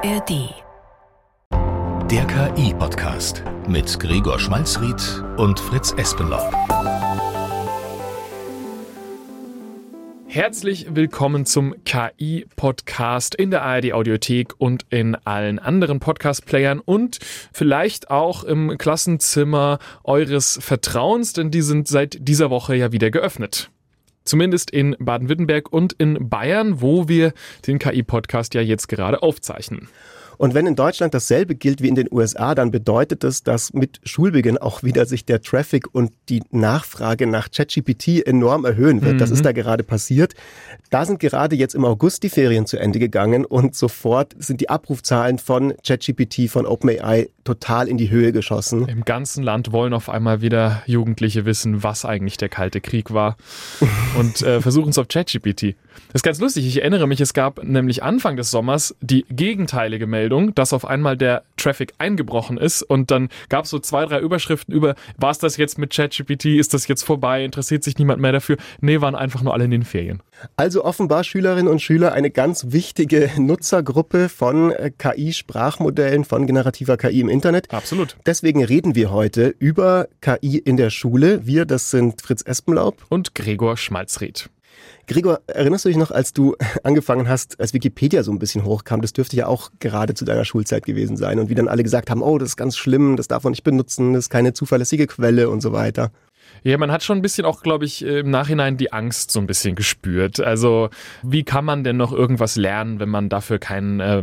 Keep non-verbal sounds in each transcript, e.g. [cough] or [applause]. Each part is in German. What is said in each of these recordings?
ARD. Der KI-Podcast mit Gregor Schmalzried und Fritz Espenlaub. Herzlich willkommen zum KI-Podcast in der ARD Audiothek und in allen anderen Podcast-Playern und vielleicht auch im Klassenzimmer eures Vertrauens, denn die sind seit dieser Woche ja wieder geöffnet. Zumindest in Baden-Württemberg und in Bayern, wo wir den KI-Podcast ja jetzt gerade aufzeichnen. Und wenn in Deutschland dasselbe gilt wie in den USA, dann bedeutet das, dass mit Schulbeginn auch wieder sich der Traffic und die Nachfrage nach ChatGPT enorm erhöhen wird. Mhm. Das ist da gerade passiert. Da sind gerade jetzt im August die Ferien zu Ende gegangen und sofort sind die Abrufzahlen von ChatGPT, von OpenAI total in die Höhe geschossen. Im ganzen Land wollen auf einmal wieder Jugendliche wissen, was eigentlich der Kalte Krieg war [laughs] und äh, versuchen es auf ChatGPT. Das ist ganz lustig. Ich erinnere mich, es gab nämlich Anfang des Sommers die gegenteilige Meldung, dass auf einmal der Traffic eingebrochen ist und dann gab es so zwei, drei Überschriften über, war es das jetzt mit ChatGPT, ist das jetzt vorbei, interessiert sich niemand mehr dafür? Nee, waren einfach nur alle in den Ferien. Also offenbar Schülerinnen und Schüler eine ganz wichtige Nutzergruppe von äh, KI-Sprachmodellen, von generativer KI im Internet. Absolut. Deswegen reden wir heute über KI in der Schule. Wir, das sind Fritz Espenlaub und Gregor Schmalzried. Gregor, erinnerst du dich noch, als du [laughs] angefangen hast, als Wikipedia so ein bisschen hochkam, das dürfte ja auch gerade zu deiner Schulzeit gewesen sein und wie dann alle gesagt haben, oh, das ist ganz schlimm, das darf man nicht benutzen, das ist keine zuverlässige Quelle und so weiter. Ja, man hat schon ein bisschen auch, glaube ich, im Nachhinein die Angst so ein bisschen gespürt. Also, wie kann man denn noch irgendwas lernen, wenn man dafür keinen äh,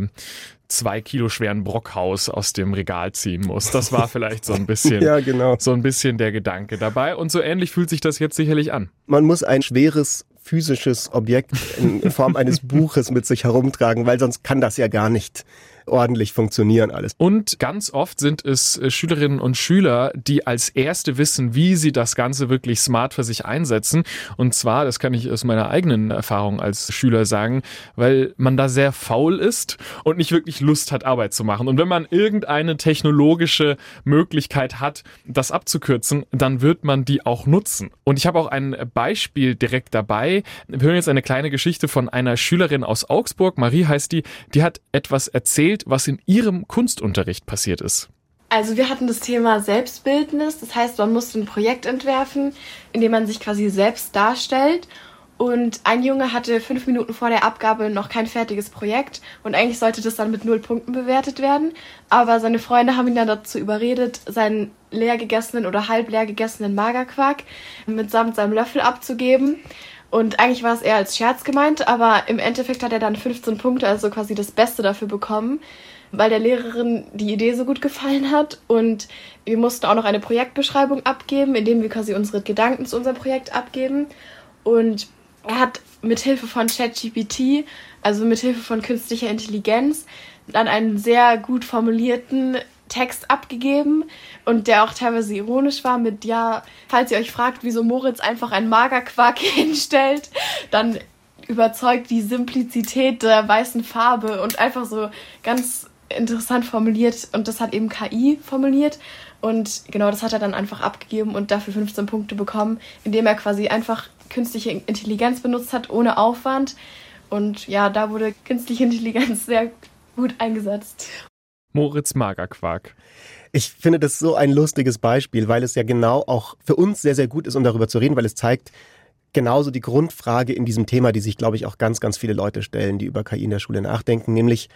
zwei Kilo schweren Brockhaus aus dem Regal ziehen muss. Das war vielleicht so ein [laughs] bisschen, ja, genau. so ein bisschen der Gedanke dabei. Und so ähnlich fühlt sich das jetzt sicherlich an. Man muss ein schweres physisches Objekt in Form eines Buches mit sich herumtragen, weil sonst kann das ja gar nicht ordentlich funktionieren alles. Und ganz oft sind es äh, Schülerinnen und Schüler, die als Erste wissen, wie sie das Ganze wirklich smart für sich einsetzen. Und zwar, das kann ich aus meiner eigenen Erfahrung als Schüler sagen, weil man da sehr faul ist und nicht wirklich Lust hat, Arbeit zu machen. Und wenn man irgendeine technologische Möglichkeit hat, das abzukürzen, dann wird man die auch nutzen. Und ich habe auch ein Beispiel direkt dabei. Wir hören jetzt eine kleine Geschichte von einer Schülerin aus Augsburg. Marie heißt die. Die hat etwas erzählt, erzählt, was in Ihrem Kunstunterricht passiert ist. Also wir hatten das Thema Selbstbildnis, das heißt, man musste ein Projekt entwerfen, in dem man sich quasi selbst darstellt. Und ein Junge hatte fünf Minuten vor der Abgabe noch kein fertiges Projekt und eigentlich sollte das dann mit null Punkten bewertet werden. Aber seine Freunde haben ihn dann dazu überredet, seinen leer gegessenen oder halb leer gegessenen Magerquark mitsamt seinem Löffel abzugeben. Und eigentlich war es eher als Scherz gemeint, aber im Endeffekt hat er dann 15 Punkte, also quasi das Beste dafür bekommen, weil der Lehrerin die Idee so gut gefallen hat. Und wir mussten auch noch eine Projektbeschreibung abgeben, indem wir quasi unsere Gedanken zu unserem Projekt abgeben. Und er hat mit Hilfe von ChatGPT, also mit Hilfe von künstlicher Intelligenz, dann einen sehr gut formulierten Text abgegeben und der auch teilweise ironisch war mit, ja, falls ihr euch fragt, wieso Moritz einfach ein Magerquark [laughs] hinstellt, dann überzeugt die Simplizität der weißen Farbe und einfach so ganz interessant formuliert und das hat eben KI formuliert und genau das hat er dann einfach abgegeben und dafür 15 Punkte bekommen, indem er quasi einfach künstliche Intelligenz benutzt hat ohne Aufwand und ja, da wurde künstliche Intelligenz [laughs] sehr gut eingesetzt. Moritz Magerquark. Ich finde das so ein lustiges Beispiel, weil es ja genau auch für uns sehr, sehr gut ist, um darüber zu reden, weil es zeigt genauso die Grundfrage in diesem Thema, die sich, glaube ich, auch ganz, ganz viele Leute stellen, die über KI in der Schule nachdenken, nämlich,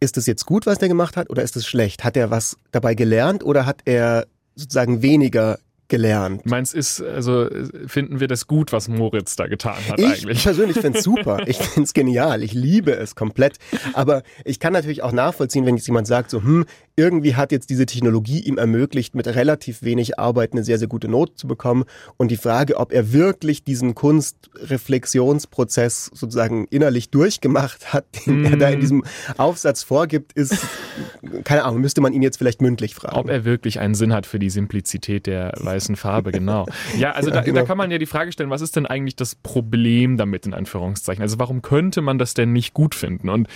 ist es jetzt gut, was der gemacht hat, oder ist es schlecht? Hat er was dabei gelernt oder hat er sozusagen weniger gelernt. Meins ist, also finden wir das gut, was Moritz da getan hat ich eigentlich? [laughs] Ich persönlich finde es super. Ich finde es genial. Ich liebe es komplett. Aber ich kann natürlich auch nachvollziehen, wenn jetzt jemand sagt, so, hm, irgendwie hat jetzt diese Technologie ihm ermöglicht, mit relativ wenig Arbeit eine sehr, sehr gute Note zu bekommen. Und die Frage, ob er wirklich diesen Kunstreflexionsprozess sozusagen innerlich durchgemacht hat, [laughs] den mm. er da in mhm. diesem Aufsatz vorgibt, ist, keine Ahnung, müsste man ihn jetzt vielleicht mündlich fragen. Ob er wirklich einen Sinn hat für die Simplizität der weißen Farbe, genau. Ja, also ja, da, genau. da kann man ja die Frage stellen, was ist denn eigentlich das Problem damit, in Anführungszeichen? Also warum könnte man das denn nicht gut finden? Und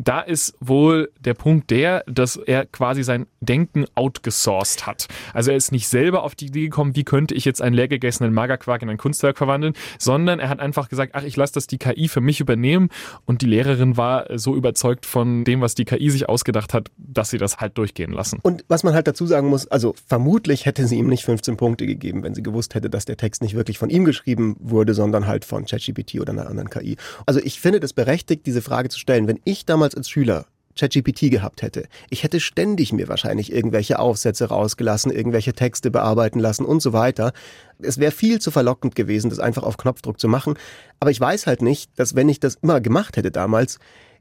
Da ist wohl der Punkt der, dass er quasi sein Denken outgesourced hat. Also er ist nicht selber auf die Idee gekommen, wie könnte ich jetzt einen leergegessenen Magerquark in ein Kunstwerk verwandeln, sondern er hat einfach gesagt, ach, ich lasse das die KI für mich übernehmen. Und die Lehrerin war so überzeugt von dem, was die KI sich ausgedacht hat, dass sie das halt durchgehen lassen. Und was man halt dazu sagen muss, also vermutlich hätte sie ihm nicht 15 Punkte gegeben, wenn sie gewusst hätte, dass der Text nicht wirklich von ihm geschrieben wurde, sondern halt von ChatGPT oder einer anderen KI. Also ich finde das berechtigt, diese Frage zu stellen. Wenn ich damals als Schüler ChatGPT gehabt hätte. Ich hätte ständig mir wahrscheinlich irgendwelche Aufsätze rausgelassen, irgendwelche Texte bearbeiten lassen und so weiter. Es wäre viel zu verlockend gewesen, das einfach auf Knopfdruck zu machen. Aber ich weiß halt nicht, dass wenn ich das immer gemacht hätte damals,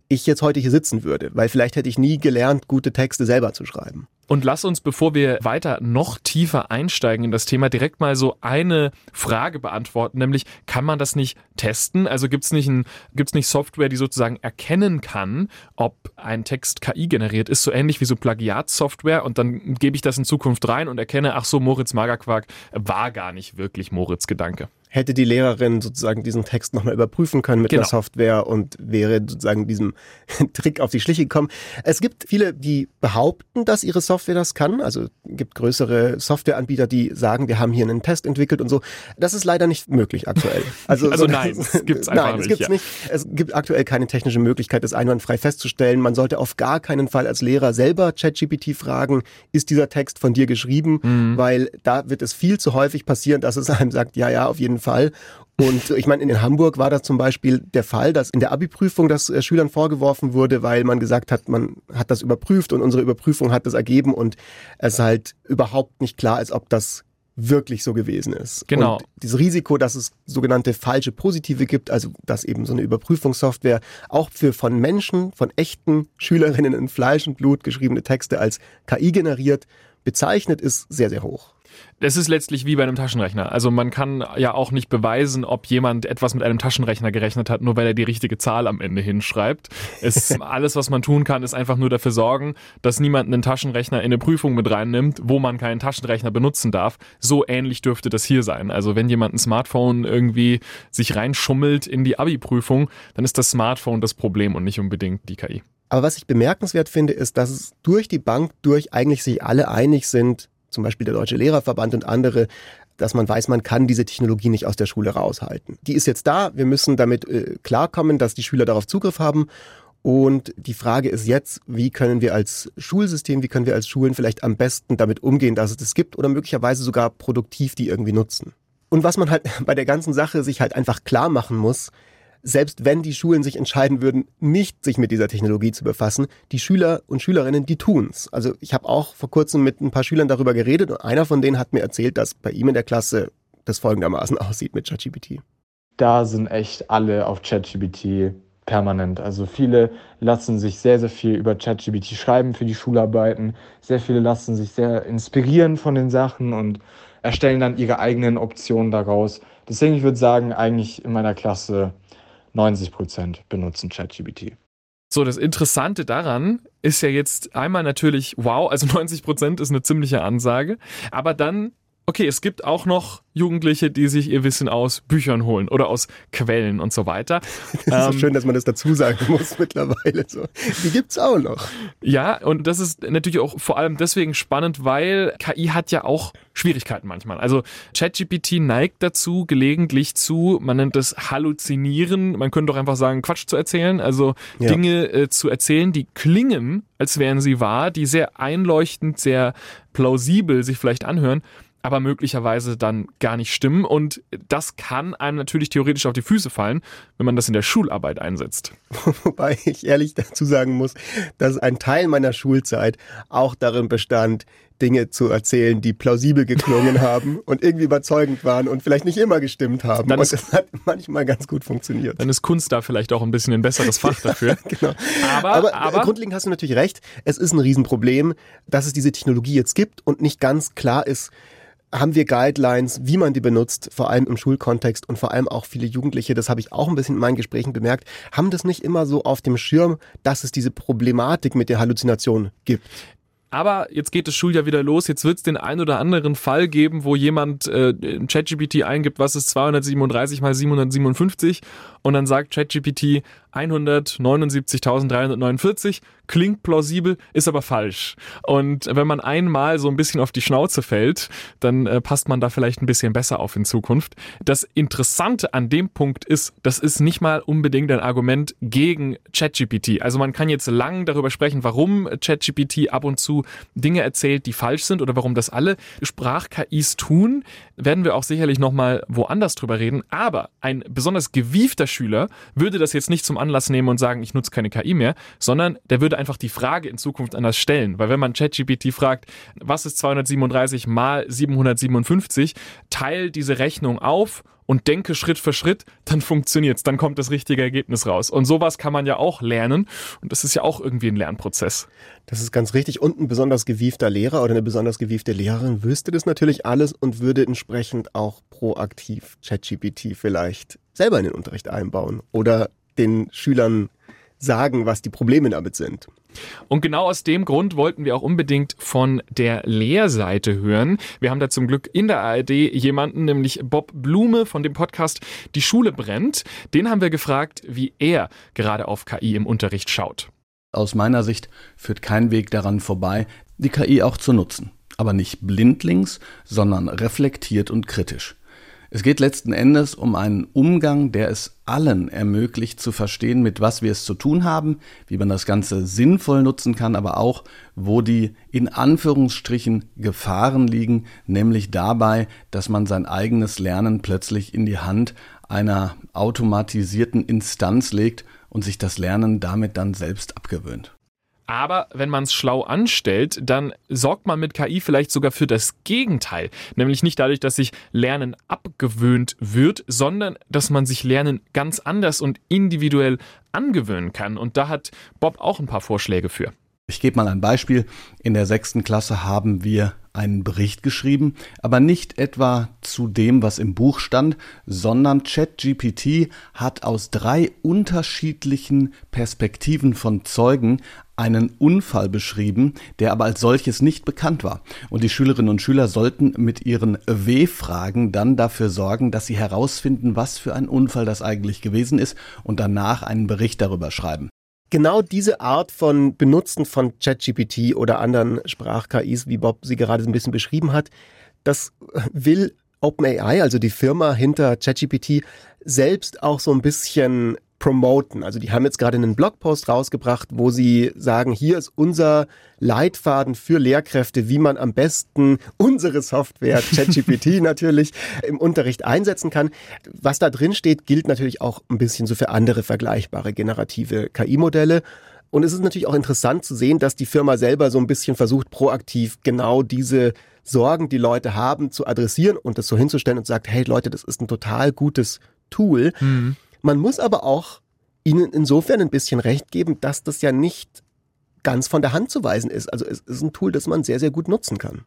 ich jetzt heute hier sitzen würde, weil vielleicht hätte ich nie gelernt, gute Texte selber zu schreiben. Und lass uns, bevor wir weiter noch tiefer einsteigen in das Thema, direkt mal so eine Frage beantworten, nämlich kann man das nicht testen? Also gibt es nicht, ein, gibt's nicht Software, die sozusagen erkennen kann, ob ein Text KI generiert ist, so ähnlich wie so Plagiatsoftware und dann gebe ich das in Zukunft rein und erkenne, ach so, Moritz Magerquark war gar nicht wirklich Moritz Gedanke hätte die Lehrerin sozusagen diesen Text nochmal überprüfen können mit genau. einer Software und wäre sozusagen diesem [laughs] Trick auf die Schliche gekommen. Es gibt viele, die behaupten, dass ihre Software das kann. Also gibt größere Softwareanbieter, die sagen, wir haben hier einen Test entwickelt und so. Das ist leider nicht möglich aktuell. [laughs] Also, also so, nein, es gibt's [laughs] einfach nein, es gibt's ja. nicht. Es gibt aktuell keine technische Möglichkeit, das einwandfrei festzustellen. Man sollte auf gar keinen Fall als Lehrer selber ChatGPT fragen, ist dieser Text von dir geschrieben? Mhm. Weil da wird es viel zu häufig passieren, dass es einem sagt, ja, ja, auf jeden Fall. Und ich meine, in Hamburg war das zum Beispiel der Fall, dass in der Abi-Prüfung das äh, Schülern vorgeworfen wurde, weil man gesagt hat, man hat das überprüft und unsere Überprüfung hat das ergeben und es halt überhaupt nicht klar ist, ob das wirklich so gewesen ist. Genau. Und dieses Risiko, dass es sogenannte falsche Positive gibt, also dass eben so eine Überprüfungssoftware auch für von Menschen, von echten Schülerinnen in Fleisch und Blut geschriebene Texte als KI generiert, bezeichnet, ist sehr, sehr hoch. Es ist letztlich wie bei einem Taschenrechner. Also man kann ja auch nicht beweisen, ob jemand etwas mit einem Taschenrechner gerechnet hat, nur weil er die richtige Zahl am Ende hinschreibt. Es, [laughs] alles, was man tun kann, ist einfach nur dafür sorgen, dass niemand einen Taschenrechner in eine Prüfung mit reinnimmt, wo man keinen Taschenrechner benutzen darf. So ähnlich dürfte das hier sein. Also wenn jemand ein Smartphone irgendwie sich reinschummelt in die Abi-Prüfung, dann ist das Smartphone das Problem und nicht unbedingt die KI. Aber was ich bemerkenswert finde, ist, dass es durch die Bank durch eigentlich sich alle einig sind, zum Beispiel der Deutsche Lehrerverband und andere, dass man weiß, man kann diese Technologie nicht aus der Schule raushalten. Die ist jetzt da, wir müssen damit äh, klarkommen, dass die Schüler darauf Zugriff haben. Und die Frage ist jetzt, wie können wir als Schulsystem, wie können wir als Schulen vielleicht am besten damit umgehen, dass es das gibt oder möglicherweise sogar produktiv die irgendwie nutzen. Und was man halt [laughs] bei der ganzen Sache sich halt einfach klar machen muss, selbst wenn die Schulen sich entscheiden würden, nicht sich mit dieser Technologie zu befassen, die Schüler und Schülerinnen, die tun's. Also ich habe auch vor kurzem mit ein paar Schülern darüber geredet und einer von denen hat mir erzählt, dass bei ihm in der Klasse das folgendermaßen [laughs] aussieht mit ChatGPT. Da sind echt alle auf ChatGPT permanent. Also viele lassen sich sehr, sehr viel über ChatGPT schreiben für die Schularbeiten. Sehr viele lassen sich sehr inspirieren von den Sachen und erstellen dann ihre eigenen Optionen daraus. Deswegen, ich würde sagen, eigentlich in meiner Klasse 90 Prozent benutzen ChatGPT. So, das Interessante daran ist ja jetzt einmal natürlich, wow, also 90 Prozent ist eine ziemliche Ansage, aber dann okay, es gibt auch noch Jugendliche, die sich ihr Wissen aus Büchern holen oder aus Quellen und so weiter. [laughs] Das ist ähm, so schön, dass man das dazu sagen muss [laughs] mittlerweile. So. Die gibt's auch noch. Ja, und das ist natürlich auch vor allem deswegen spannend, weil KI hat ja auch Schwierigkeiten manchmal. Also ChatGPT neigt dazu, gelegentlich zu, man nennt es Halluzinieren, man könnte doch einfach sagen, Quatsch zu erzählen, also ja. Dinge äh, zu erzählen, die klingen, als wären sie wahr, die sehr einleuchtend, sehr plausibel sich vielleicht anhören aber möglicherweise dann gar nicht stimmen. Und das kann einem natürlich theoretisch auf die Füße fallen, wenn man das in der Schularbeit einsetzt. [laughs] Wobei ich ehrlich dazu sagen muss, dass ein Teil meiner Schulzeit auch darin bestand, Dinge zu erzählen, die plausibel geklungen [laughs] haben und irgendwie überzeugend waren und vielleicht nicht immer gestimmt haben. Dann und das hat manchmal ganz gut funktioniert. Dann ist Kunst da vielleicht auch ein bisschen ein besseres Fach [laughs] dafür. genau. Aber, aber, aber grundlegend hast du natürlich recht. Es ist ein Riesenproblem, dass es diese Technologie jetzt gibt und nicht ganz klar ist, haben wir Guidelines, wie man die benutzt, vor allem im Schulkontext und vor allem auch viele Jugendliche, das habe ich auch ein bisschen in meinen Gesprächen bemerkt, haben das nicht immer so auf dem Schirm, dass es diese Problematik mit der Halluzination gibt. Aber jetzt geht das Schuljahr wieder los. Jetzt wird es den einen oder anderen Fall geben, wo jemand äh, in ChatGPT eingibt, was ist 237 mal 757 und dann sagt ChatGPT 179.349. Klingt plausibel, ist aber falsch. Und wenn man einmal so ein bisschen auf die Schnauze fällt, dann äh, passt man da vielleicht ein bisschen besser auf in Zukunft. Das Interessante an dem Punkt ist, das ist nicht mal unbedingt ein Argument gegen ChatGPT. Also man kann jetzt lang darüber sprechen, warum ChatGPT ab und zu Dinge erzählt, die falsch sind oder warum das alle Sprach-KIs tun. Werden wir auch sicherlich nochmal woanders drüber reden. Aber ein besonders gewiefter Schüler würde das jetzt nicht zum Anlass nehmen und sagen, ich nutze keine KI mehr, sondern der würde einfach die Frage in Zukunft anders stellen. Weil wenn man ChatGPT fragt, was ist 237 mal 757, teil diese Rechnung auf und denke Schritt für Schritt, dann funktioniert's, dann kommt das richtige Ergebnis raus. Und sowas kann man ja auch lernen und das ist ja auch irgendwie ein Lernprozess. Das ist ganz richtig. Und ein besonders gewiefter Lehrer oder eine besonders gewiefte Lehrerin wüsste das natürlich alles und würde entsprechend auch proaktiv ChatGPT vielleicht selber in den Unterricht einbauen oder den Schülern sagen, was die Probleme damit sind. Und genau aus dem Grund wollten wir auch unbedingt von der Lehrseite hören. Wir haben da zum Glück in der ARD jemanden, nämlich Bob Blume von dem Podcast Die Schule brennt. Den haben wir gefragt, wie er gerade auf KI im Unterricht schaut. Aus meiner Sicht führt kein Weg daran vorbei, die KI auch zu nutzen. Aber nicht blindlings, sondern reflektiert und kritisch. Es geht letzten Endes um einen Umgang, der es allen ermöglicht zu verstehen, mit was wir es zu tun haben, wie man das Ganze sinnvoll nutzen kann, aber auch, wo die in Anführungsstrichen Gefahren liegen, nämlich dabei, dass man sein eigenes Lernen plötzlich in die Hand einer automatisierten Instanz legt und sich das Lernen damit dann selbst abgewöhnt. Aber wenn man es schlau anstellt, dann sorgt man mit KI vielleicht sogar für das Gegenteil. Nämlich nicht dadurch, dass sich Lernen abgewöhnt wird, sondern dass man sich Lernen ganz anders und individuell angewöhnen kann. Und da hat Bob auch ein paar Vorschläge für. Ich gebe mal ein Beispiel. In der sechsten Klasse haben wir einen Bericht geschrieben, aber nicht etwa zu dem, was im Buch stand, sondern ChatGPT hat aus drei unterschiedlichen Perspektiven von Zeugen einen Unfall beschrieben, der aber als solches nicht bekannt war. Und die Schülerinnen und Schüler sollten mit ihren W-Fragen dann dafür sorgen, dass sie herausfinden, was für ein Unfall das eigentlich gewesen ist und danach einen Bericht darüber schreiben. Genau diese Art von Benutzen von ChatGPT oder anderen Sprach-KIs, wie Bob sie gerade ein bisschen beschrieben hat, das will OpenAI, also die Firma hinter ChatGPT, selbst auch so ein bisschen promoten. Also die haben jetzt gerade einen Blogpost rausgebracht, wo sie sagen, hier ist unser Leitfaden für Lehrkräfte, wie man am besten unsere Software, [laughs] ChatGPT natürlich, im Unterricht einsetzen kann. Was da drin steht, gilt natürlich auch ein bisschen so für andere vergleichbare generative KI-Modelle. Und es ist natürlich auch interessant zu sehen, dass die Firma selber so ein bisschen versucht, proaktiv genau diese Sorgen, die Leute haben, zu adressieren und das so hinzustellen und sagt, hey Leute, das ist ein total gutes Tool. Mhm. Man muss aber auch ihnen insofern ein bisschen recht geben, dass das ja nicht ganz von der Hand zu weisen ist. Also es ist ein Tool, das man sehr, sehr gut nutzen kann.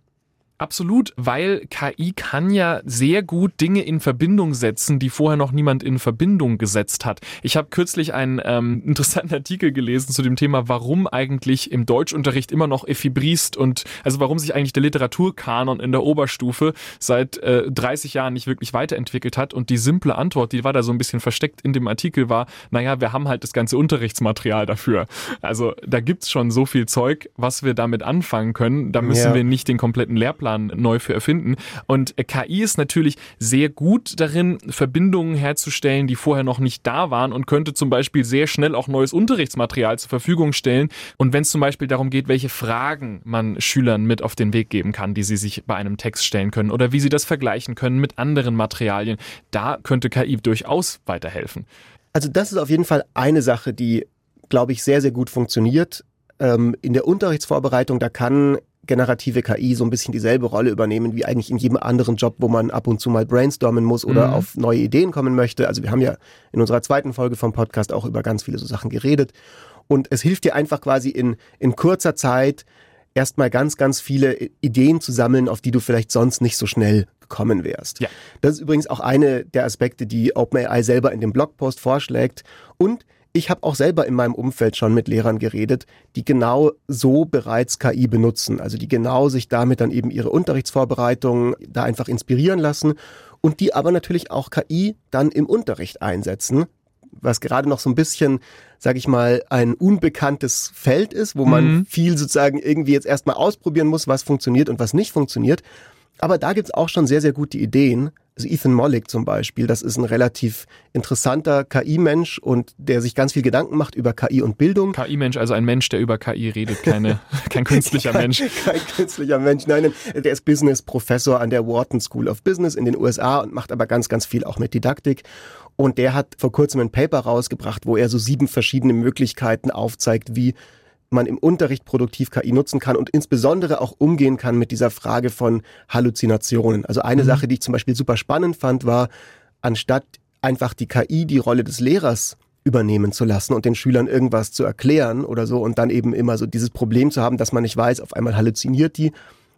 Absolut, weil KI kann ja sehr gut Dinge in Verbindung setzen, die vorher noch niemand in Verbindung gesetzt hat. Ich habe kürzlich einen ähm, [laughs] interessanten Artikel gelesen zu dem Thema, warum eigentlich im Deutschunterricht immer noch Ephibrist und also warum sich eigentlich der Literaturkanon in der Oberstufe seit äh, 30 Jahren nicht wirklich weiterentwickelt hat. Und die simple Antwort, die war da so ein bisschen versteckt in dem Artikel, war, naja, wir haben halt das ganze Unterrichtsmaterial dafür. Also da gibt's schon so viel Zeug, was wir damit anfangen können. Da müssen ja. wir nicht den kompletten Lehrplan Lehrplan neu für erfinden. Und KI ist natürlich sehr gut darin, Verbindungen herzustellen, die vorher noch nicht da waren und könnte zum Beispiel sehr schnell auch neues Unterrichtsmaterial zur Verfügung stellen. Und wenn es zum Beispiel darum geht, welche Fragen man Schülern mit auf den Weg geben kann, die sie sich bei einem Text stellen können oder wie sie das vergleichen können mit anderen Materialien, da könnte KI durchaus weiterhelfen. Also das ist auf jeden Fall eine Sache, die, glaube ich, sehr, sehr gut funktioniert. Ähm, in der Unterrichtsvorbereitung, da kann generative KI so ein bisschen dieselbe Rolle übernehmen wie eigentlich in jedem anderen Job, wo man ab und zu mal brainstormen muss oder mhm. auf neue Ideen kommen möchte. Also wir haben ja in unserer zweiten Folge vom Podcast auch über ganz viele so Sachen geredet. Und es hilft dir einfach quasi in, in kurzer Zeit erstmal ganz, ganz viele Ideen zu sammeln, auf die du vielleicht sonst nicht so schnell gekommen wärst. Ja. Das ist übrigens auch eine der Aspekte, die OpenAI selber in dem Blogpost vorschlägt. Und ich habe auch selber in meinem Umfeld schon mit Lehrern geredet, die genau so bereits KI benutzen, also die genau sich damit dann eben ihre Unterrichtsvorbereitungen da einfach inspirieren lassen und die aber natürlich auch KI dann im Unterricht einsetzen, was gerade noch so ein bisschen, sage ich mal, ein unbekanntes Feld ist, wo man mhm. viel sozusagen irgendwie jetzt erstmal ausprobieren muss, was funktioniert und was nicht funktioniert. Aber da gibt's auch schon sehr, sehr gute Ideen. Also Ethan Mollick zum Beispiel, das ist ein relativ interessanter KI-Mensch und der sich ganz viel Gedanken macht über KI und Bildung. KI-Mensch, also ein Mensch, der über KI redet, keine, [laughs] kein künstlicher [laughs] kein, Mensch. [laughs] Kein künstlicher Mensch, nein, der ist Business-Professor an der Wharton School of Business in den USA und macht aber ganz, ganz viel auch mit Didaktik. Und der hat vor kurzem ein Paper rausgebracht, wo er so sieben verschiedene Möglichkeiten aufzeigt, wie man im Unterricht produktiv KI nutzen kann und insbesondere auch umgehen kann mit dieser Frage von Halluzinationen. Also eine mhm. Sache, die ich zum Beispiel super spannend fand, war, anstatt einfach die KI die Rolle des Lehrers übernehmen zu lassen und den Schülern irgendwas zu erklären oder so und dann eben immer so dieses Problem zu haben, dass man nicht weiß, auf einmal halluziniert die,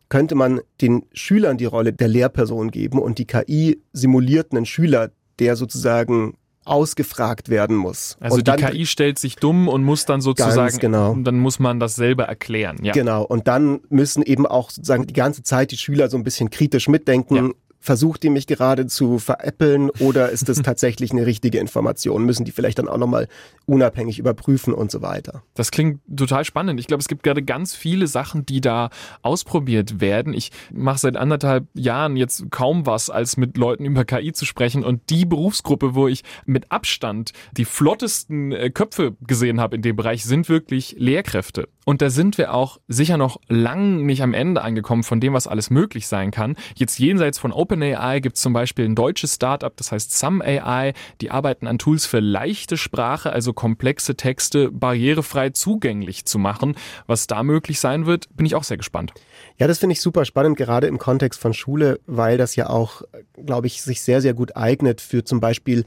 könnte man den Schülern die Rolle der Lehrperson geben und die KI simuliert einen Schüler, der sozusagen ausgefragt werden muss. Also und die KI stellt sich dumm und muss dann sozusagen, genau. dann muss man das selber erklären. Ja. Genau. Und dann müssen eben auch sozusagen die ganze Zeit die Schüler so ein bisschen kritisch mitdenken. Ja versucht die mich gerade zu veräppeln oder ist es [laughs] tatsächlich eine richtige Information? Müssen die vielleicht dann auch nochmal unabhängig überprüfen und so weiter? Das klingt total spannend. Ich glaube, es gibt gerade ganz viele Sachen, die da ausprobiert werden. Ich mache seit anderthalb Jahren jetzt kaum was, als mit Leuten über KI zu sprechen und die Berufsgruppe, wo ich mit Abstand die flottesten äh, Köpfe gesehen habe in dem Bereich, sind wirklich Lehrkräfte. Und da sind wir auch sicher noch lang nicht am Ende angekommen von dem, was alles möglich sein kann. Jetzt jenseits von OpenAI gibt es zum Beispiel ein deutsches Startup, das heißt SumAI. Die arbeiten an Tools für leichte Sprache, also komplexe Texte barrierefrei zugänglich zu machen. Was da möglich sein wird, bin ich auch sehr gespannt. Ja, das finde ich super spannend, gerade im Kontext von Schule, weil das ja auch, glaube ich, sich sehr, sehr gut eignet für zum Beispiel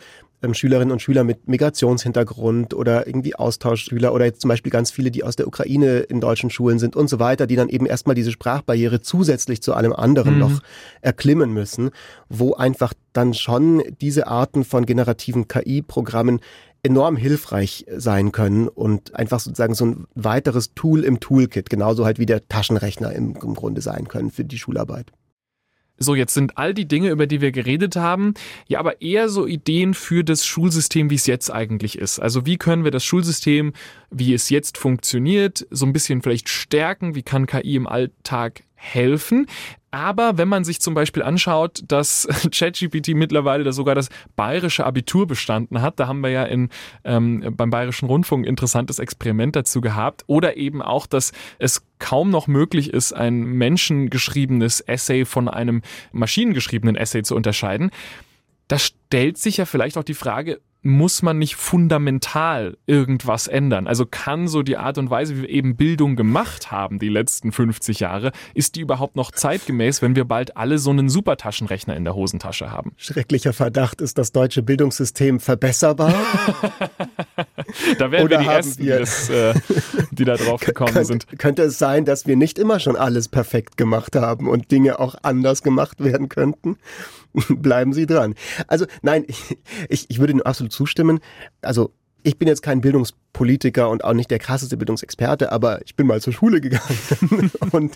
Schülerinnen und Schüler mit Migrationshintergrund oder irgendwie Austauschschüler oder jetzt zum Beispiel ganz viele, die aus der Ukraine in deutschen Schulen sind und so weiter, die dann eben erstmal diese Sprachbarriere zusätzlich zu allem anderen mhm. noch erklimmen müssen, wo einfach dann schon diese Arten von generativen KI-Programmen enorm hilfreich sein können und einfach sozusagen so ein weiteres Tool im Toolkit, genauso halt wie der Taschenrechner im, im Grunde sein können für die Schularbeit. So, jetzt sind all die Dinge, über die wir geredet haben, ja aber eher so Ideen für das Schulsystem, wie es jetzt eigentlich ist. Also wie können wir das Schulsystem, wie es jetzt funktioniert, so ein bisschen vielleicht stärken? Wie kann KI im Alltag helfen? Aber wenn man sich zum Beispiel anschaut, dass [laughs] ChatGPT mittlerweile sogar das bayerische Abitur bestanden hat, da haben wir ja in, ähm, beim Bayerischen Rundfunk ein interessantes Experiment dazu gehabt. Oder eben auch, dass es kaum noch möglich ist, ein menschengeschriebenes Essay von einem maschinengeschriebenen Essay zu unterscheiden. Da stellt sich ja vielleicht auch die Frage, muss man nicht fundamental irgendwas ändern? Also kann so die Art und Weise, wie wir eben Bildung gemacht haben die letzten 50 Jahre, ist die überhaupt noch zeitgemäß, wenn wir bald alle so einen Supertaschenrechner in der Hosentasche haben? Schrecklicher Verdacht, ist das deutsche Bildungssystem verbesserbar? [laughs] da wären Oder wir die Ersten, wir die, das, äh, die da drauf gekommen Könnt, sind. Könnte es sein, dass wir nicht immer schon alles perfekt gemacht haben und Dinge auch anders gemacht werden könnten? [laughs] Bleiben Sie dran. Also nein, ich, ich, würde Ihnen absolut zustimmen. Also ich bin jetzt kein Bildungspolitiker und auch nicht der krasseste Bildungsexperte, aber ich bin mal zur Schule gegangen [laughs] und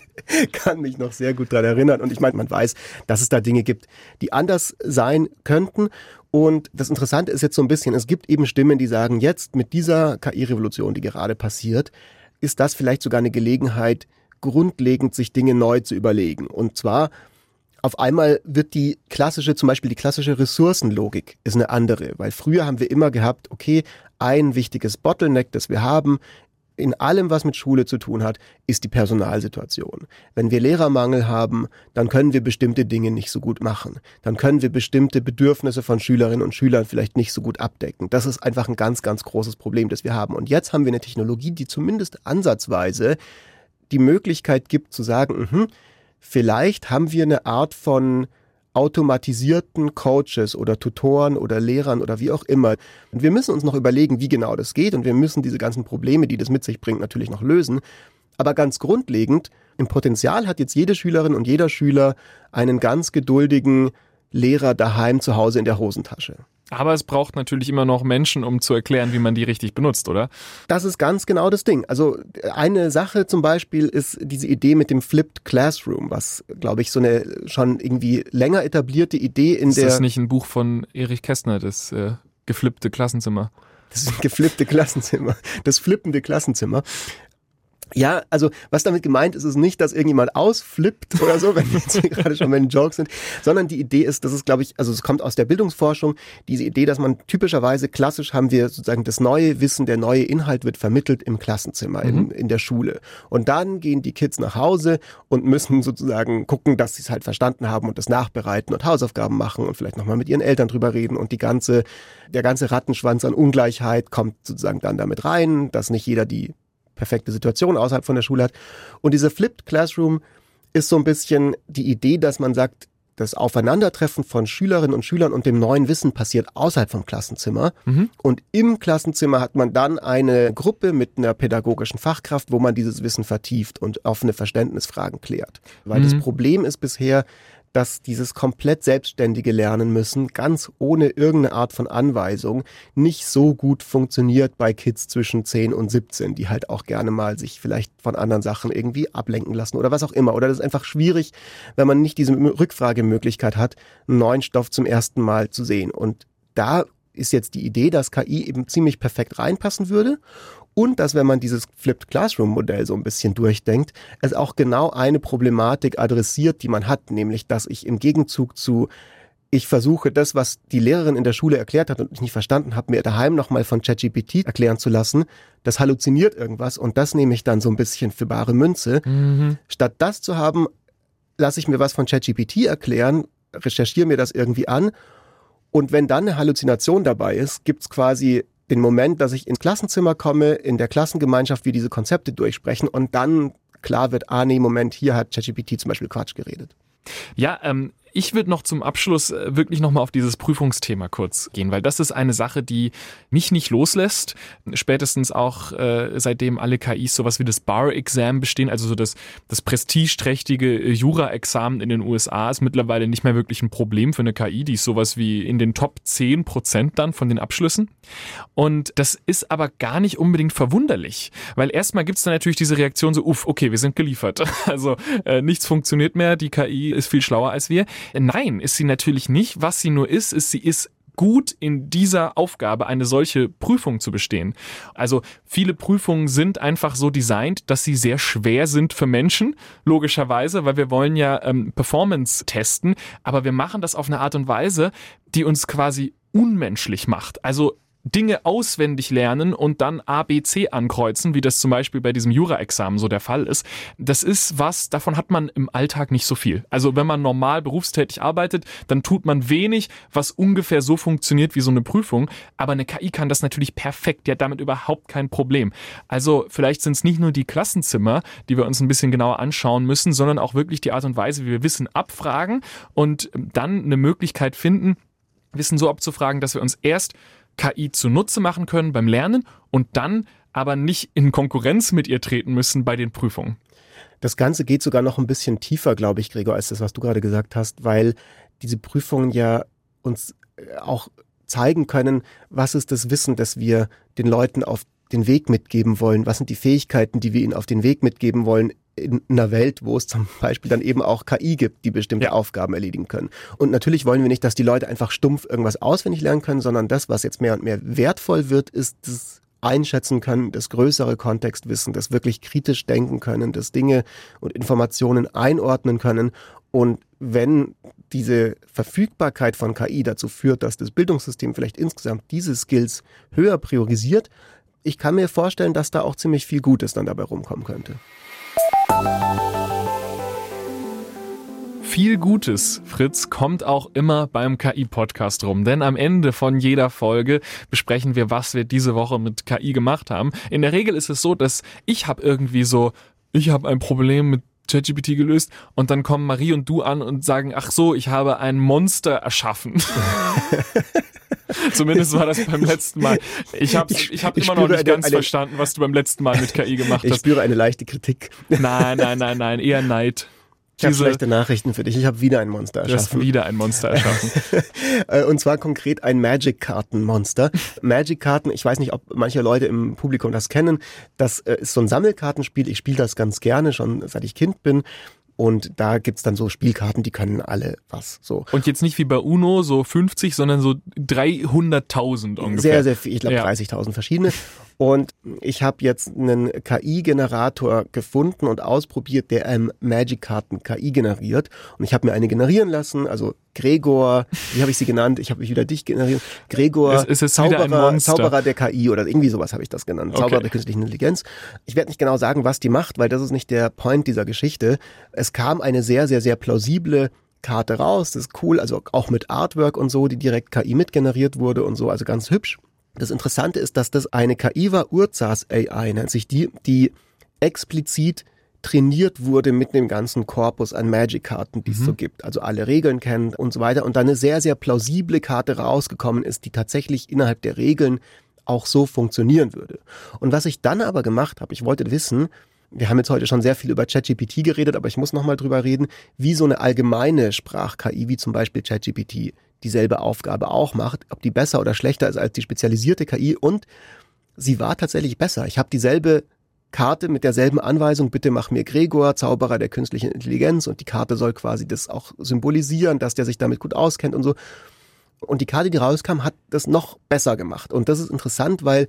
kann mich noch sehr gut daran erinnern. Und ich meine, man weiß, dass es da Dinge gibt, die anders sein könnten. Und das Interessante ist jetzt so ein bisschen, es gibt eben Stimmen, die sagen, jetzt mit dieser KI-Revolution, die gerade passiert, ist das vielleicht sogar eine Gelegenheit, grundlegend sich Dinge neu zu überlegen. Und zwar auf einmal wird die klassische, zum Beispiel die klassische Ressourcenlogik ist eine andere, weil früher haben wir immer gehabt, okay, ein wichtiges Bottleneck, das wir haben, in allem, was mit Schule zu tun hat, ist die Personalsituation. Wenn wir Lehrermangel haben, dann können wir bestimmte Dinge nicht so gut machen. Dann können wir bestimmte Bedürfnisse von Schülerinnen und Schülern vielleicht nicht so gut abdecken. Das ist einfach ein ganz, ganz großes Problem, das wir haben. Und jetzt haben wir eine Technologie, die zumindest ansatzweise die Möglichkeit gibt zu sagen, mh, vielleicht haben wir eine Art von automatisierten Coaches oder Tutoren oder Lehrern oder wie auch immer. Und wir müssen uns noch überlegen, wie genau das geht und wir müssen diese ganzen Probleme, die das mit sich bringt, natürlich noch lösen. Aber ganz grundlegend, im Potenzial hat jetzt jede Schülerin und jeder Schüler einen ganz geduldigen Lehrer daheim zu Hause in der Hosentasche. Aber es braucht natürlich immer noch Menschen, um zu erklären, wie man die richtig benutzt, oder? Das ist ganz genau das Ding. Also eine Sache zum Beispiel ist diese Idee mit dem Flipped Classroom, was, glaube ich, so eine schon irgendwie länger etablierte Idee in ist der... Ist das nicht ein Buch von Erich Kästner, das äh, geflippte Klassenzimmer? Das geflippte Klassenzimmer, das flippende Klassenzimmer. Ja, also was damit gemeint ist, ist nicht, dass irgendjemand ausflippt oder so, [laughs] wenn wir jetzt hier gerade schon bei den Jokes sind, sondern die Idee ist, dass es, glaube ich, also es kommt aus der Bildungsforschung, diese Idee, dass man typischerweise klassisch haben wir sozusagen das neue Wissen, der neue Inhalt wird vermittelt im Klassenzimmer, mhm. in, in der Schule. Und dann gehen die Kids nach Hause und müssen sozusagen gucken, dass sie es halt verstanden haben und das nachbereiten und Hausaufgaben machen und vielleicht nochmal mit ihren Eltern drüber reden und die ganze, der ganze Rattenschwanz an Ungleichheit kommt sozusagen dann damit rein, dass nicht jeder die perfekte Situation außerhalb von der Schule hat. Und dieser Flipped Classroom ist so ein bisschen die Idee, dass man sagt, das Aufeinandertreffen von Schülerinnen und Schülern und dem neuen Wissen passiert außerhalb vom Klassenzimmer. Mhm. Und im Klassenzimmer hat man dann eine Gruppe mit einer pädagogischen Fachkraft, wo man dieses Wissen vertieft und offene Verständnisfragen klärt. Weil mhm. das Problem ist bisher, dass dieses komplett selbstständige Lernen müssen, ganz ohne irgendeine Art von Anweisung, nicht so gut funktioniert bei Kids zwischen 10 und 17, die halt auch gerne mal sich vielleicht von anderen Sachen irgendwie ablenken lassen oder was auch immer. Oder das ist einfach schwierig, wenn man nicht diese Rückfragemöglichkeit hat, einen neuen Stoff zum ersten Mal zu sehen. Und da ist jetzt die Idee, dass KI eben ziemlich perfekt reinpassen würde und dass, wenn man dieses Flipped Classroom Modell so ein bisschen durchdenkt, es auch genau eine Problematik adressiert, die man hat, nämlich, dass ich im Gegenzug zu ich versuche das, was die Lehrerin in der Schule erklärt hat und ich nicht verstanden habe, mir daheim nochmal von ChatGPT erklären zu lassen. Das halluziniert irgendwas und das nehme ich dann so ein bisschen für bare Münze. Mhm. Statt das zu haben, lasse ich mir was von ChatGPT erklären, recherchiere mir das irgendwie an und wenn dann eine Halluzination dabei ist, gibt's quasi den Moment, dass ich ins Klassenzimmer komme, in der Klassengemeinschaft wir diese Konzepte durchsprechen und dann klar wird, ah nee, Moment, hier hat ChatGPT zum Beispiel Quatsch geredet. Ja, ähm, ich würde noch zum Abschluss äh, wirklich nochmal auf dieses Prüfungsthema kurz gehen, weil das ist eine Sache, die mich nicht loslässt. Spätestens auch äh, seitdem alle KIs sowas wie das Bar-Exam bestehen, also so das, das prestigeträchtige äh, Jura-Examen in den USA ist mittlerweile nicht mehr wirklich ein Problem für eine KI. Die ist sowas wie in den Top 10 Prozent dann von den Abschlüssen. Und das ist aber gar nicht unbedingt verwunderlich, weil erstmal gibt es dann natürlich diese Reaktion so, uff, okay, wir sind geliefert. [laughs] Also äh, nichts funktioniert mehr, die KI ist viel schlauer als wir. Nein, ist sie natürlich nicht. Was sie nur ist, ist, sie ist gut in dieser Aufgabe eine solche Prüfung zu bestehen. Also viele Prüfungen sind einfach so designt, dass sie sehr schwer sind für Menschen, logischerweise, weil wir wollen ja ähm, Performance testen, aber wir machen das auf eine Art und Weise, die uns quasi unmenschlich macht. Also Dinge auswendig lernen und dann A, B, C ankreuzen, wie das zum Beispiel bei diesem Jura-Examen so der Fall ist. Das ist was, davon hat man im Alltag nicht so viel. Also wenn man normal berufstätig arbeitet, dann tut man wenig, was ungefähr so funktioniert wie so eine Prüfung. Aber eine KI kann das natürlich perfekt, die hat damit überhaupt kein Problem. Also vielleicht sind es nicht nur die Klassenzimmer, die wir uns ein bisschen genauer anschauen müssen, sondern auch wirklich die Art und Weise, wie wir Wissen abfragen und dann eine Möglichkeit finden, Wissen so abzufragen, dass wir uns erst KI zunutze machen können beim Lernen und dann aber nicht in Konkurrenz mit ihr treten müssen bei den Prüfungen. Das Ganze geht sogar noch ein bisschen tiefer, glaube ich, Gregor, als das, was du gerade gesagt hast, weil diese Prüfungen ja uns äh, auch zeigen können, was ist das Wissen, das wir den Leuten auf den Weg mitgeben wollen, was sind die Fähigkeiten, die wir ihnen auf den Weg mitgeben wollen in einer Welt, wo es zum Beispiel dann eben auch KI gibt, die bestimmte ja. Aufgaben erledigen können. Und natürlich wollen wir nicht, dass die Leute einfach stumpf irgendwas auswendig lernen können, sondern das, was jetzt mehr und mehr wertvoll wird, ist das einschätzen können, das größere Kontextwissen, das wirklich kritisch denken können, das Dinge und Informationen einordnen können. Und wenn diese Verfügbarkeit von KI dazu führt, dass das Bildungssystem vielleicht insgesamt diese Skills höher priorisiert, ich kann mir vorstellen, dass da auch ziemlich viel Gutes dann dabei rumkommen könnte. Viel Gutes, Fritz, kommt auch immer beim KI-Podcast rum. Denn am Ende von jeder Folge besprechen wir, was wir diese Woche mit KI gemacht haben. In der Regel ist es so, dass ich habe irgendwie so, ich habe ein Problem mit ChatGPT gelöst und dann kommen Marie und du an und sagen, ach so, ich habe ein Monster erschaffen. [laughs] [laughs] Zumindest war das beim letzten Mal. Ich habe ich hab ich immer noch nicht eine, ganz eine, verstanden, was du beim letzten Mal mit KI gemacht ich hast. Ich spüre eine leichte Kritik. Nein, nein, nein, nein, eher Neid. Ich habe schlechte Nachrichten für dich. Ich habe wieder ein Monster erschaffen. Du hast wieder ein Monster erschaffen. Und zwar konkret ein Magic-Karten-Monster. Magic-Karten, ich weiß nicht, ob manche Leute im Publikum das kennen. Das äh, ist so ein Sammelkartenspiel. Ich spiele das ganz gerne, schon seit ich Kind bin. Und da gibt's dann so Spielkarten, die können alle was. So. Und jetzt nicht wie bei Uno so 50, sondern so 300.000 ungefähr. Sehr, sehr viel. Ich glaube ja. 30.000 verschiedene. Und ich habe jetzt einen KI-Generator gefunden und ausprobiert, der einem Magic-Karten KI generiert. Und ich habe mir eine generieren lassen, also Gregor, wie habe ich sie genannt? Ich habe mich wieder dich generiert. Gregor, es, es ist Zauberer, Zauberer der KI oder irgendwie sowas habe ich das genannt. Okay. Zauberer der künstlichen Intelligenz. Ich werde nicht genau sagen, was die macht, weil das ist nicht der Point dieser Geschichte. Es kam eine sehr, sehr, sehr plausible Karte raus. Das ist cool, also auch mit Artwork und so, die direkt KI mitgeneriert wurde und so, also ganz hübsch. Das Interessante ist, dass das eine KI war, Urzas AI nennt sich die, die explizit trainiert wurde mit dem ganzen Korpus an Magic-Karten, die es mhm. so gibt. Also alle Regeln kennt und so weiter. Und dann eine sehr, sehr plausible Karte rausgekommen ist, die tatsächlich innerhalb der Regeln auch so funktionieren würde. Und was ich dann aber gemacht habe, ich wollte wissen, wir haben jetzt heute schon sehr viel über ChatGPT geredet, aber ich muss nochmal drüber reden, wie so eine allgemeine Sprach-KI, wie zum Beispiel ChatGPT, dieselbe Aufgabe auch macht, ob die besser oder schlechter ist als die spezialisierte KI und sie war tatsächlich besser. Ich habe dieselbe Karte mit derselben Anweisung, bitte mach mir Gregor, Zauberer der künstlichen Intelligenz und die Karte soll quasi das auch symbolisieren, dass der sich damit gut auskennt und so. Und die Karte, die rauskam, hat das noch besser gemacht. Und das ist interessant, weil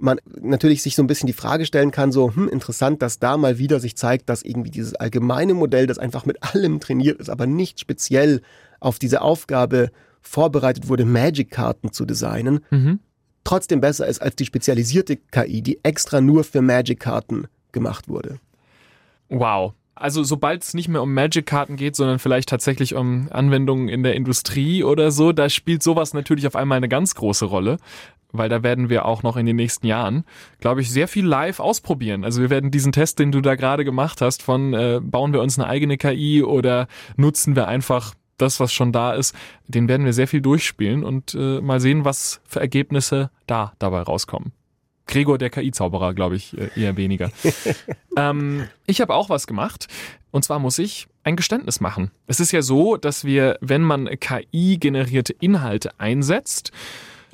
man natürlich sich so ein bisschen die Frage stellen kann, so, hm, interessant, dass da mal wieder sich zeigt, dass irgendwie dieses allgemeine Modell, das einfach mit allem trainiert ist, aber nicht speziell auf diese Aufgabe vorbereitet wurde, Magic-Karten zu designen, mhm. trotzdem besser ist als die spezialisierte KI, die extra nur für Magic-Karten gemacht wurde. Wow. Also sobald es nicht mehr um Magic-Karten geht, sondern vielleicht tatsächlich um Anwendungen in der Industrie oder so, da spielt sowas natürlich auf einmal eine ganz große Rolle weil da werden wir auch noch in den nächsten Jahren, glaube ich, sehr viel live ausprobieren. Also wir werden diesen Test, den du da gerade gemacht hast, von äh, bauen wir uns eine eigene KI oder nutzen wir einfach das, was schon da ist, den werden wir sehr viel durchspielen und äh, mal sehen, was für Ergebnisse da dabei rauskommen. Gregor, der KI-Zauberer, glaube ich, äh, eher weniger. [laughs] ähm, ich habe auch was gemacht. Und zwar muss ich ein Geständnis machen. Es ist ja so, dass wir, wenn man KI-generierte Inhalte einsetzt,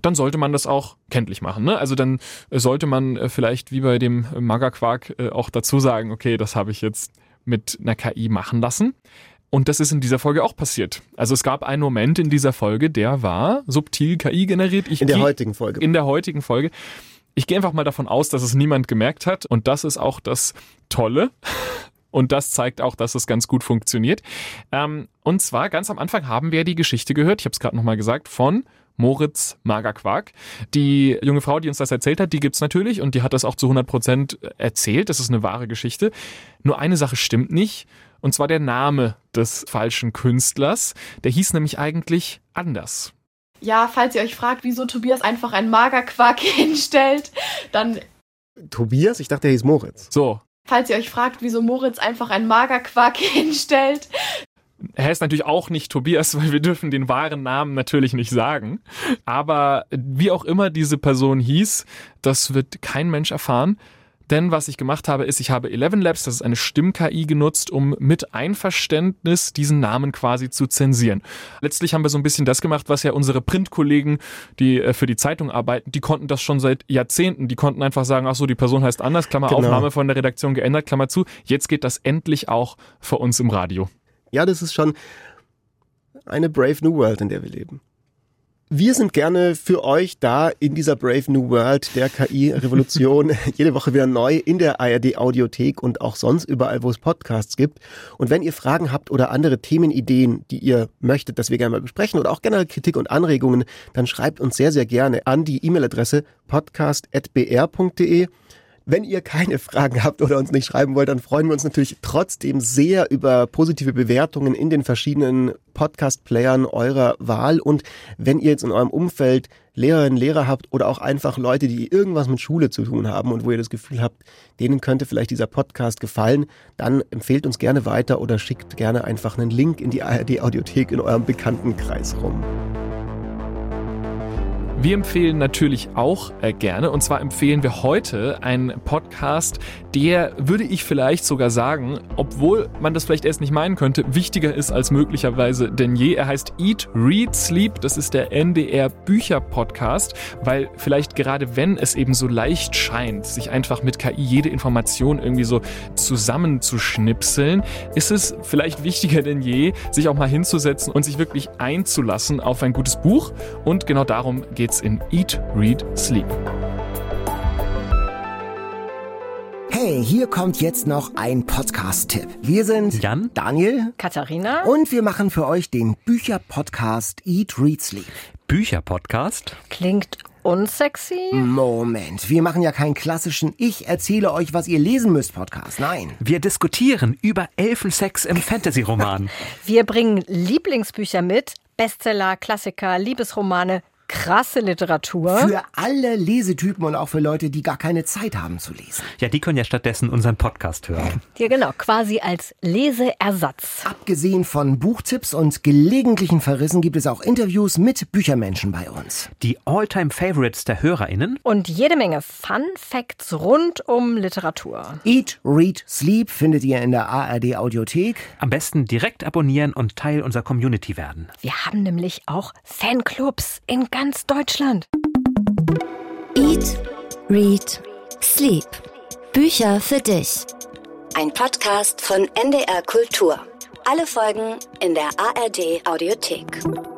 dann sollte man das auch kenntlich machen. Ne? Also dann sollte man äh, vielleicht wie bei dem Magerquark äh, auch dazu sagen, okay, das habe ich jetzt mit einer KI machen lassen. Und das ist in dieser Folge auch passiert. Also es gab einen Moment in dieser Folge, der war subtil KI generiert. Ich in der heutigen Folge. In der heutigen Folge. Ich gehe einfach mal davon aus, dass es niemand gemerkt hat. Und das ist auch das Tolle. [laughs] Und das zeigt auch, dass es ganz gut funktioniert. Ähm, und zwar ganz am Anfang haben wir die Geschichte gehört, ich habe es gerade nochmal gesagt, von Moritz Magerquark. Die junge Frau, die uns das erzählt hat, die gibt's natürlich und die hat das auch zu 100 Prozent erzählt. Das ist eine wahre Geschichte. Nur eine Sache stimmt nicht. Und zwar der Name des falschen Künstlers. Der hieß nämlich eigentlich anders. Ja, falls ihr euch fragt, wieso Tobias einfach einen Magerquark [laughs] hinstellt, dann. Tobias? Ich dachte, er hieß Moritz. So. Falls ihr euch fragt, wieso Moritz einfach einen Magerquark [laughs] hinstellt. Er heißt natürlich auch nicht Tobias, [laughs] weil wir dürfen den wahren Namen natürlich nicht sagen. Aber wie auch immer diese Person hieß, das wird kein Mensch erfahren. Denn was ich gemacht habe, ist, ich habe Eleven Labs, das ist eine Stimm-KI, genutzt, um mit Einverständnis diesen Namen quasi zu zensieren. Letztlich haben wir so ein bisschen das gemacht, was ja unsere Printkollegen, die äh, für die Zeitung arbeiten, die konnten das schon seit Jahrzehnten. Die konnten einfach sagen, ach so, die Person heißt anders, Klammer genau. Aufnahme von der Redaktion geändert, Klammer zu. Jetzt geht das endlich auch für uns im Radio. Ja, das ist schon eine Brave New World, in der wir leben. Wir sind gerne für euch da in dieser Brave New World der KI-Revolution. [laughs] Jede Woche wieder neu in der ARD Audiothek und auch sonst überall, wo es Podcasts gibt. Und wenn ihr Fragen habt oder andere Themenideen, die ihr möchtet, dass wir gerne mal besprechen oder auch generell Kritik und Anregungen, dann schreibt uns sehr, sehr gerne an die E-Mail-Adresse podcast.br.de. Wenn ihr keine Fragen habt oder uns nicht schreiben wollt, dann freuen wir uns natürlich trotzdem sehr über positive Bewertungen in den verschiedenen Podcast-Playern eurer Wahl. Und wenn ihr jetzt in eurem Umfeld Lehrerinnen, Lehrer habt oder auch einfach Leute, die irgendwas mit Schule zu tun haben und wo ihr das Gefühl habt, denen könnte vielleicht dieser Podcast gefallen, dann empfehlt uns gerne weiter oder schickt gerne einfach einen Link in die ARD-Audiothek in eurem Bekanntenkreis rum. Wir empfehlen natürlich auch äh, gerne, und zwar empfehlen wir heute einen Podcast, der, würde ich vielleicht sogar sagen, obwohl man das vielleicht erst nicht meinen könnte, wichtiger ist als möglicherweise denn je. Er heißt Eat, Read, Sleep. Das ist der NDR Bücher Podcast, weil vielleicht gerade wenn es eben so leicht scheint, sich einfach mit KI jede Information irgendwie so zusammenzuschnipseln, ist es vielleicht wichtiger denn je, sich auch mal hinzusetzen und sich wirklich einzulassen auf ein gutes Buch. Und genau darum geht's in Eat, Read, Sleep. Hey, hier kommt jetzt noch ein Podcast-Tipp. Wir sind Jan, Daniel, Katharina und wir machen für euch den Bücher-Podcast Eat, Read, Sleep. Bücher-Podcast. Klingt unsexy? Moment, wir machen ja keinen klassischen Ich erzähle euch, was ihr lesen müsst Podcast. Nein. Wir diskutieren über Elfensex im Fantasy-Roman. [laughs] Wir bringen Lieblingsbücher mit, Bestseller, Klassiker, Liebesromane, krasse Literatur. Für alle Lesetypen und auch für Leute, die gar keine Zeit haben zu lesen. Ja, die können ja stattdessen unseren Podcast hören. Ja, genau, quasi als Leseersatz. Abgesehen von Buchtipps und gelegentlichen Verrissen gibt es auch Interviews mit Büchermenschen bei uns. Die All-Time-Favorites der HörerInnen. Und jede Menge Fun Facts rund um Literatur. Eat, Read, Sleep findet ihr in der ARD Audiothek. Am besten direkt abonnieren und Teil unserer Community werden. Wir haben nämlich auch Fanclubs in ganz Deutschland. Eat, Read, Sleep. Bücher für dich. Ein Podcast von NDR Kultur. Alle Folgen in der ARD Audiothek.